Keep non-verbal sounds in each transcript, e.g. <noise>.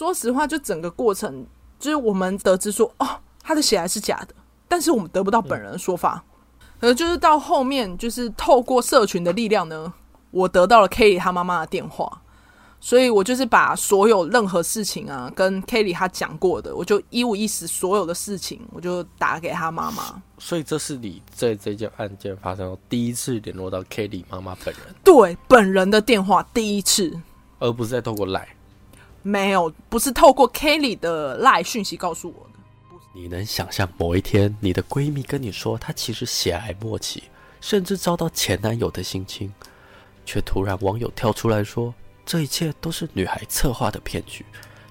说实话，就整个过程，就是我们得知说，哦，他的血还是假的，但是我们得不到本人的说法。呃、嗯，就是到后面，就是透过社群的力量呢，我得到了 Kelly 他妈妈的电话。所以我就是把所有任何事情啊，跟 Kelly 他讲过的，我就一五一十所有的事情，我就打给他妈妈。所以这是你在这件案件发生后第一次联络到 Kelly 妈妈本人？对，本人的电话第一次，而不是在透过 Line。没有，不是透过 Kelly 的 Line 讯息告诉我的。你能想象某一天你的闺蜜跟你说她其实血癌末期，甚至遭到前男友的性侵，却突然网友跳出来说，这一切都是女孩策划的骗局，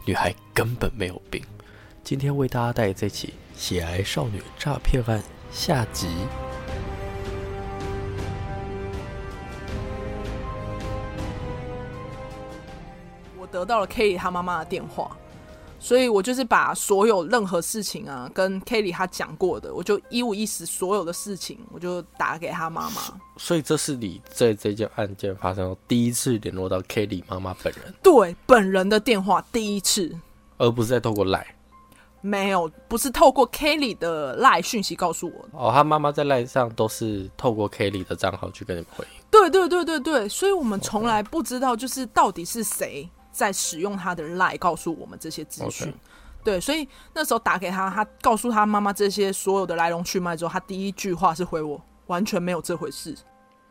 女孩根本没有病。今天为大家带来这起血癌少女诈骗案下集。得到了 Kelly 她妈妈的电话。所以我就是把所有任何事情啊，跟 Kelly 他讲过的，我就一五一十所有的事情，我就打给他妈妈。所以这是你在这件案件发生后第一次联络到 Kelly 妈妈本人？对，本人的电话第一次，而不是在透过 Line。没有，不是透过 Kelly 的 Line 讯息告诉我的。哦，他妈妈在 Line 上都是透过 Kelly 的账号去跟你们回应。对对对对对，所以我们从来不知道就是到底是谁。在使用他的 LINE 告诉我们这些资讯，Okay. 对，所以那时候打给他，他告诉他妈妈这些所有的来龙去脉之后，他第一句话是回我，完全没有这回事。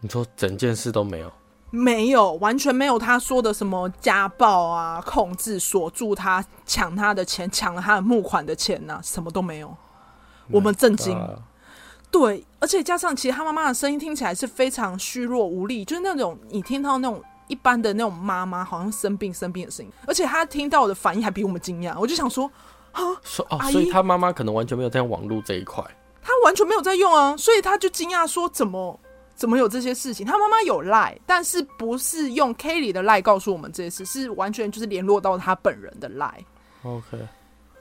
你说整件事都没有？没有，完全没有他说的什么家暴啊、控制、锁住他、抢他的钱、抢了他的募款的钱呐、啊，什么都没有。我们震惊。对，而且加上其实他妈妈的声音听起来是非常虚弱无力，就是那种你听到那种。一般的那种妈妈好像生病生病的声音，而且她听到我的反应还比我们惊讶。我就想说，啊，说哦，所以她妈妈可能完全没有在网络这一块，她完全没有在用啊，所以她就惊讶说，怎么怎么有这些事情？她妈妈有赖，但是不是用 Kelly 的赖告诉我们这些事，是完全就是联络到她本人的赖。OK，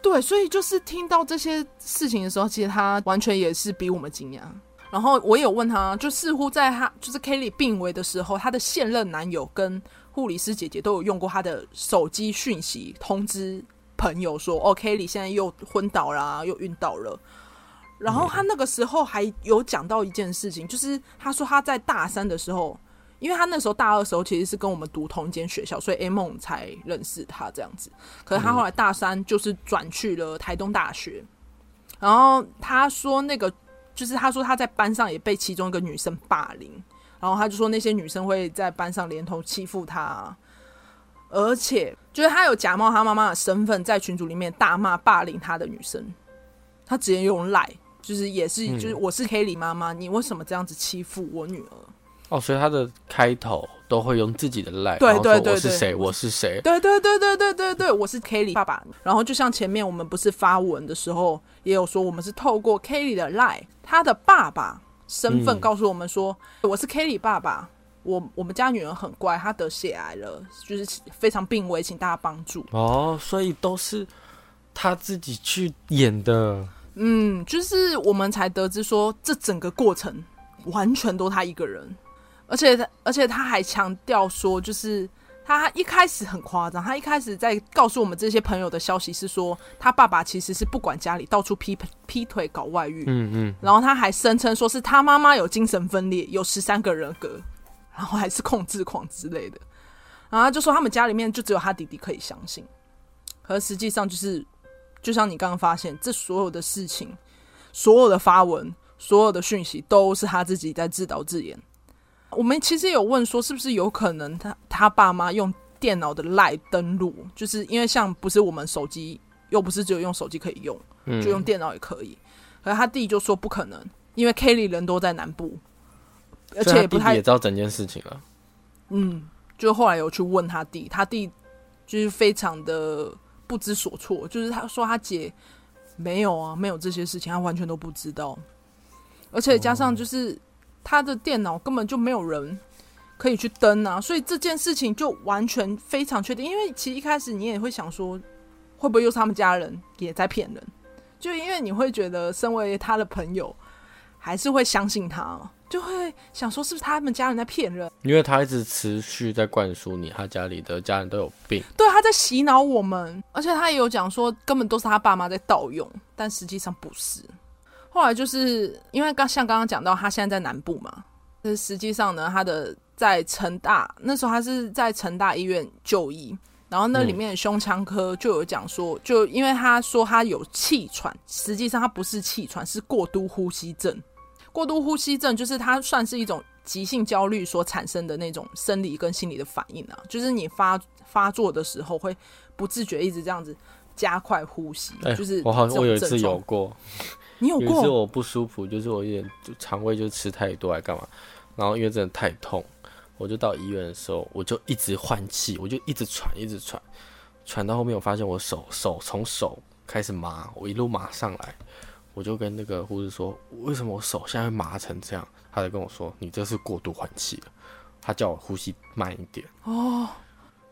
对，所以就是听到这些事情的时候，其实她完全也是比我们惊讶。然后我也有问他，就似乎在他就是 Kelly 病危的时候，他的现任男友跟护理师姐姐都有用过他的手机讯息通知朋友说：“哦，Kelly 现在又昏倒了啊，又晕倒了。”然后他那个时候还有讲到一件事情，就是他说他在大三的时候，因为他那时候大二的时候其实是跟我们读同一间学校，所以 A 梦才认识他这样子。可是他后来大三就是转去了台东大学，然后他说那个。就是他说他在班上也被其中一个女生霸凌，然后他就说那些女生会在班上连同欺负他，而且就是他有假冒他妈妈的身份在群组里面大骂霸凌他的女生，他直接用赖，就是也是就是我是 Kelly 妈妈，你为什么这样子欺负我女儿？哦，所以他的开头都会用自己的赖，对对对对，我是谁？我是谁？对对对对对对对，我是 Kelly 爸爸。然后就像前面我们不是发文的时候也有说，我们是透过 Kelly 的赖，他的爸爸身份告诉我们说，嗯、我是 Kelly 爸爸。我我们家女儿很乖，她得血癌了，就是非常病危，请大家帮助。哦，所以都是他自己去演的。嗯，就是我们才得知说，这整个过程完全都他一个人。而且他，而且他还强调说，就是他一开始很夸张，他一开始在告诉我们这些朋友的消息是说，他爸爸其实是不管家里，到处劈劈腿搞外遇，嗯嗯，然后他还声称说是他妈妈有精神分裂，有十三个人格，然后还是控制狂之类的，然后他就说他们家里面就只有他弟弟可以相信，可实际上就是，就像你刚刚发现，这所有的事情，所有的发文，所有的讯息，都是他自己在自导自演。我们其实有问说，是不是有可能他他爸妈用电脑的 LINE 登录，就是因为像不是我们手机，又不是只有用手机可以用，就用电脑也可以。可是他弟就说不可能，因为 Kelly 人都在南部，而且也不太也知道整件事情了。嗯，就后来有去问他弟，他弟就是非常的不知所措，就是他说他姐没有啊，没有这些事情，他完全都不知道，而且加上就是。他的电脑根本就没有人可以去登啊，所以这件事情就完全非常确定。因为其实一开始你也会想说，会不会又是他们家人也在骗人？就因为你会觉得，身为他的朋友，还是会相信他。就会想说是不是他们家人在骗人？因为他一直持续在灌输你，他家里的家人都有病。对，他在洗脑我们，而且他也有讲说根本都是他爸妈在盗用，但实际上不是。后来就是因为刚像刚刚讲到，他现在在南部嘛，那实际上呢，他的在成大那时候他是在成大医院就医，然后那里面的胸腔科就有讲说，就因为他说他有气喘，实际上他不是气喘，是过度呼吸症。过度呼吸症就是它算是一种急性焦虑所产生的那种生理跟心理的反应啊，就是你发发作的时候会不自觉一直这样子加快呼吸，欸、就是我好像我有一次有过，你有过？有一次我不舒服，就是我有点肠胃就吃太多，还干嘛？然后因为真的太痛，我就到医院的时候，我就一直换气，我就一直喘，一直喘，喘到后面我发现我手手从手开始麻，我一路麻上来。我就跟那个护士说，为什么我手现在会麻成这样？他就跟我说，你这是过度换气了。他叫我呼吸慢一点哦，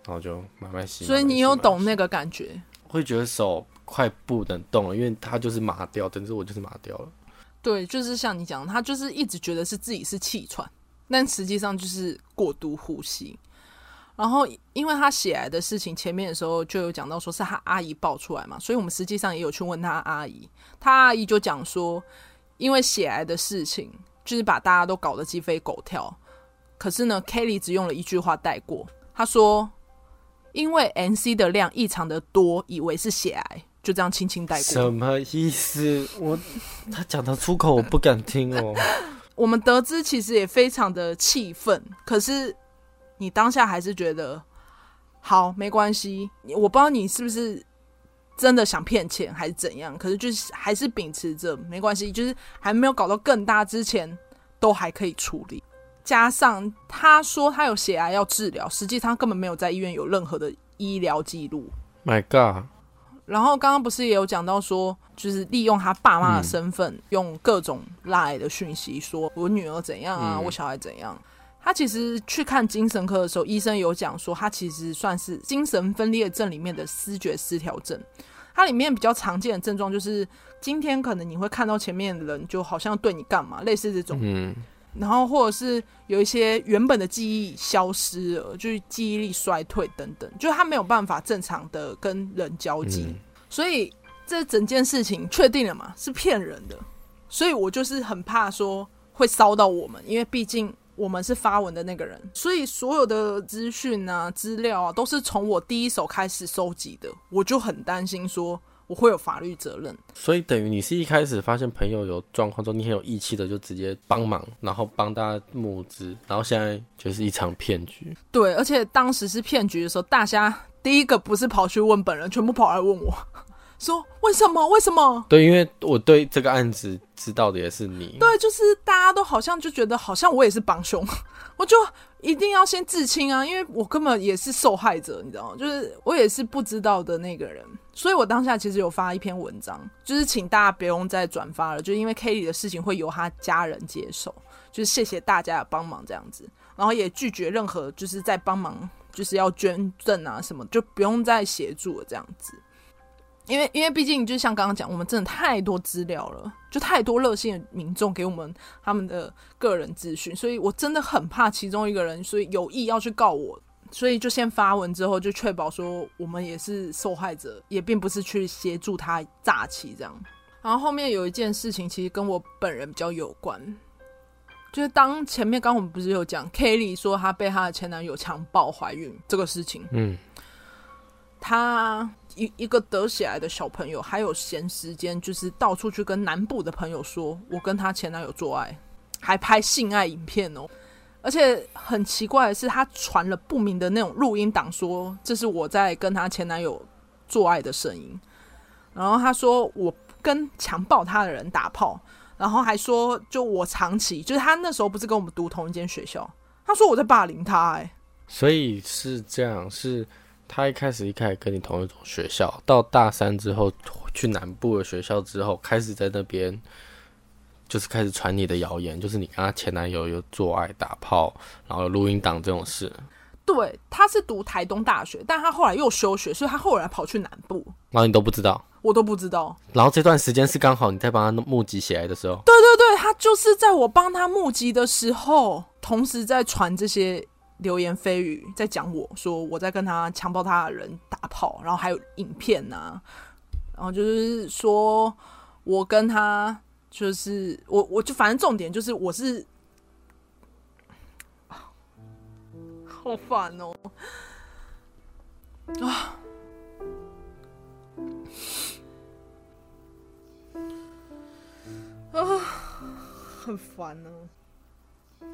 然后就慢慢吸。所以你有懂那个感觉？会觉得手快不能动了，因为他就是麻掉，等于我就是麻掉了。对，就是像你讲，他就是一直觉得是自己是气喘，但实际上就是过度呼吸。然后，因为他血癌的事情，前面的时候就有讲到，说是他阿姨爆出来嘛，所以我们实际上也有去问他阿姨，他阿姨就讲说，因为血癌的事情，就是把大家都搞得鸡飞狗跳。可是呢，Kelly 只用了一句话带过，他说，因为 NC 的量异常的多，以为是血癌，就这样轻轻带过。什么意思？我他讲的出口，我不敢听哦。<laughs> 我们得知其实也非常的气愤，可是。你当下还是觉得好没关系，我不知道你是不是真的想骗钱还是怎样，可是就是还是秉持着没关系，就是还没有搞到更大之前都还可以处理。加上他说他有血癌要治疗，实际上根本没有在医院有任何的医疗记录。My God！然后刚刚不是也有讲到说，就是利用他爸妈的身份，嗯、用各种赖的讯息说我女儿怎样啊，嗯、我小孩怎样。他其实去看精神科的时候，医生有讲说，他其实算是精神分裂症里面的思觉失调症。它里面比较常见的症状就是，今天可能你会看到前面的人就好像对你干嘛，类似这种。嗯。然后或者是有一些原本的记忆消失了，就是记忆力衰退等等，就是他没有办法正常的跟人交际。嗯。所以这整件事情确定了嘛，是骗人的。所以我就是很怕说会烧到我们，因为毕竟。我们是发文的那个人，所以所有的资讯啊、资料啊，都是从我第一手开始收集的。我就很担心说我会有法律责任。所以等于你是一开始发现朋友有状况之后，你很有义气的就直接帮忙，然后帮大家募资，然后现在就是一场骗局。对，而且当时是骗局的时候，大家第一个不是跑去问本人，全部跑来问我。说为什么？为什么？对，因为我对这个案子知道的也是你。对，就是大家都好像就觉得，好像我也是帮凶，<laughs> 我就一定要先自清啊，因为我根本也是受害者，你知道吗？就是我也是不知道的那个人，所以我当下其实有发一篇文章，就是请大家不用再转发了，就因为 Kelly 的事情会由他家人接手，就是谢谢大家的帮忙这样子，然后也拒绝任何就是在帮忙，就是要捐赠啊什么，就不用再协助了这样子。因为，因为毕竟，就像刚刚讲，我们真的太多资料了，就太多热心的民众给我们他们的个人资讯，所以我真的很怕其中一个人，所以有意要去告我，所以就先发文之后，就确保说我们也是受害者，也并不是去协助他诈欺这样。然后后面有一件事情，其实跟我本人比较有关，就是当前面刚刚我们不是有讲 Kelly 说她被她的前男友强暴怀孕这个事情，嗯，她。一一个得起来的小朋友，还有闲时间，就是到处去跟南部的朋友说，我跟她前男友做爱，还拍性爱影片哦。而且很奇怪的是，他传了不明的那种录音档，说这是我在跟她前男友做爱的声音。然后他说我跟强暴他的人打炮，然后还说就我长期就是他那时候不是跟我们读同一间学校，他说我在霸凌他，哎，所以是这样是。他一开始一开始跟你同一种学校，到大三之后去南部的学校之后，开始在那边就是开始传你的谣言，就是你跟他前男友有做爱、打炮，然后录音档这种事。对，他是读台东大学，但他后来又休学，所以他后来跑去南部。然后你都不知道，我都不知道。然后这段时间是刚好你在帮他募集起来的时候。对对对，他他就是在我帮他募集的时候，同时在传这些流言蜚语，在讲我说我在跟他强暴他的人打炮，然后还有影片呐、啊，然后就是说我跟他就是我我就反正重点就是我是，好烦哦，啊。啊，很烦呢、啊。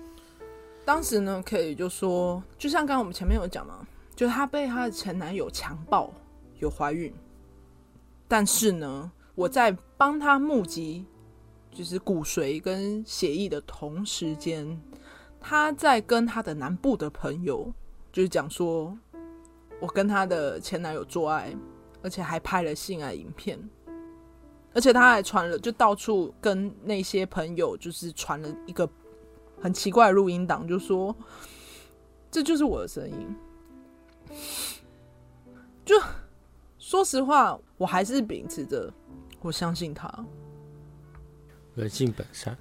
当时呢可以就说，就像刚刚我们前面有讲嘛，就她被她的前男友强暴，有怀孕。但是呢，我在帮她募集，就是骨髓跟血液的同时间，她在跟她的南部的朋友，就是讲说，我跟她的前男友做爱，而且还拍了性爱影片。而且他还传了，就到处跟那些朋友，就是传了一个很奇怪的录音档，就说这就是我的声音。就说实话，我还是秉持着我相信他，人性本善。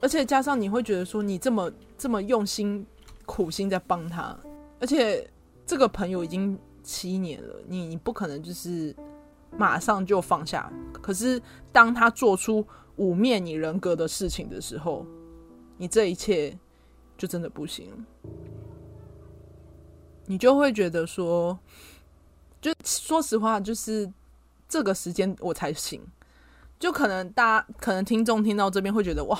而且加上你会觉得说，你这么这么用心苦心在帮他，而且这个朋友已经七年了，你你不可能就是。马上就放下。可是，当他做出污蔑你人格的事情的时候，你这一切就真的不行。你就会觉得说，就说实话，就是这个时间我才醒。就可能大家可能听众听到这边会觉得，哇，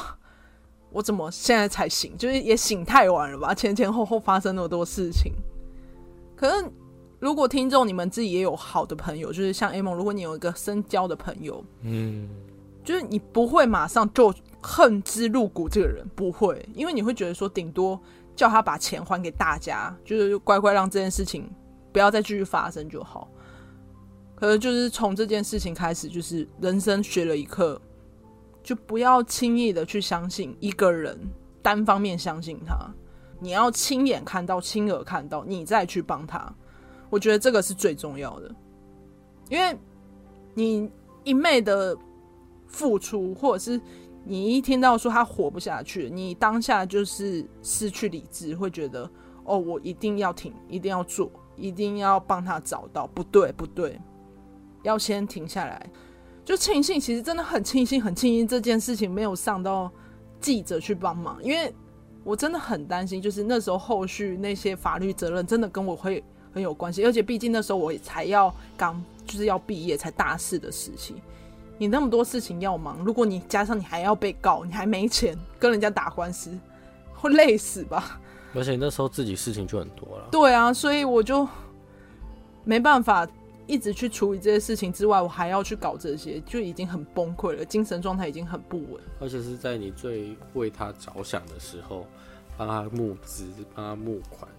我怎么现在才醒？就是也醒太晚了吧？前前后后发生那么多事情，可是。如果听众你们自己也有好的朋友，就是像 A 梦，如果你有一个深交的朋友，嗯，就是你不会马上就恨之入骨这个人，不会，因为你会觉得说，顶多叫他把钱还给大家，就是乖乖让这件事情不要再继续发生就好。可能就是从这件事情开始，就是人生学了一课，就不要轻易的去相信一个人，单方面相信他，你要亲眼看到、亲耳看到，你再去帮他。我觉得这个是最重要的，因为你一昧的付出，或者是你一听到说他活不下去，你当下就是失去理智，会觉得哦，我一定要停，一定要做，一定要帮他找到，不对，不对，要先停下来。就庆幸，其实真的很庆幸，很庆幸这件事情没有上到记者去帮忙，因为我真的很担心，就是那时候后续那些法律责任真的跟我会。很有关系，而且毕竟那时候我才要刚就是要毕业，才大四的时期，你那么多事情要忙，如果你加上你还要被告，你还没钱跟人家打官司，会累死吧？而且那时候自己事情就很多了。对啊，所以我就没办法一直去处理这些事情之外，我还要去搞这些，就已经很崩溃了，精神状态已经很不稳。而且是在你最为他着想的时候，帮他募资，帮他募款。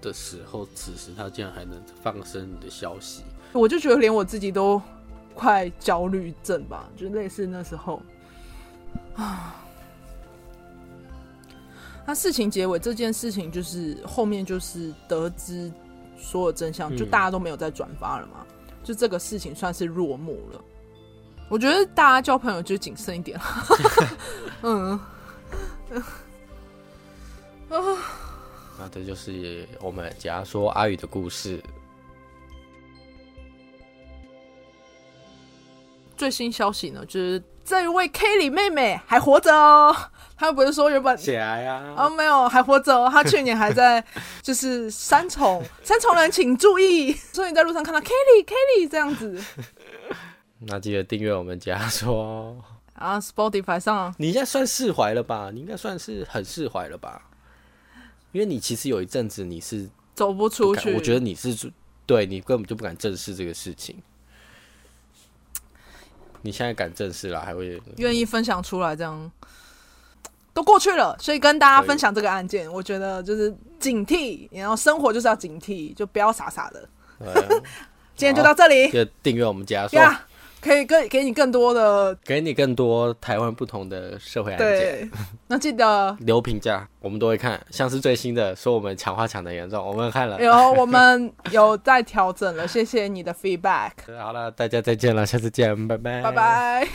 的时候，此时他竟然还能放生你的消息，我就觉得连我自己都快焦虑症吧，就类似那时候啊。那事情结尾这件事情，就是后面就是得知所有真相，就大家都没有再转发了嘛，嗯、就这个事情算是落幕了。我觉得大家交朋友就谨慎一点，<laughs> 嗯，啊。那这就是我们假说阿宇的故事。最新消息呢，就是这一位 Kelly 妹妹还活着哦。她不是说原本血癌啊？哦，没有，还活着他。去年还在，<laughs> 就是三重，三重人请注意，所以你在路上看到 Kelly Kelly 这样子。那记得订阅我们家说啊，Spotify 上。你应该算释怀了吧？你应该算是很释怀了吧？因为你其实有一阵子你是走不出去，我觉得你是对你根本就不敢正视这个事情。你现在敢正视了，还会愿意分享出来，这样都过去了，所以跟大家分享这个案件，我觉得就是警惕，然后生活就是要警惕，就不要傻傻的。<laughs> 今天就到这里，就订阅我们家说。可以更给你更多的，给你更多台湾不同的社会案件。那记得 <laughs> 留评价，我们都会看。像是最新的说我们抢话抢的严重，我们看了。有，我们 <laughs> 有在调整了。谢谢你的 feedback。好了，大家再见了，下次见，拜拜，拜拜。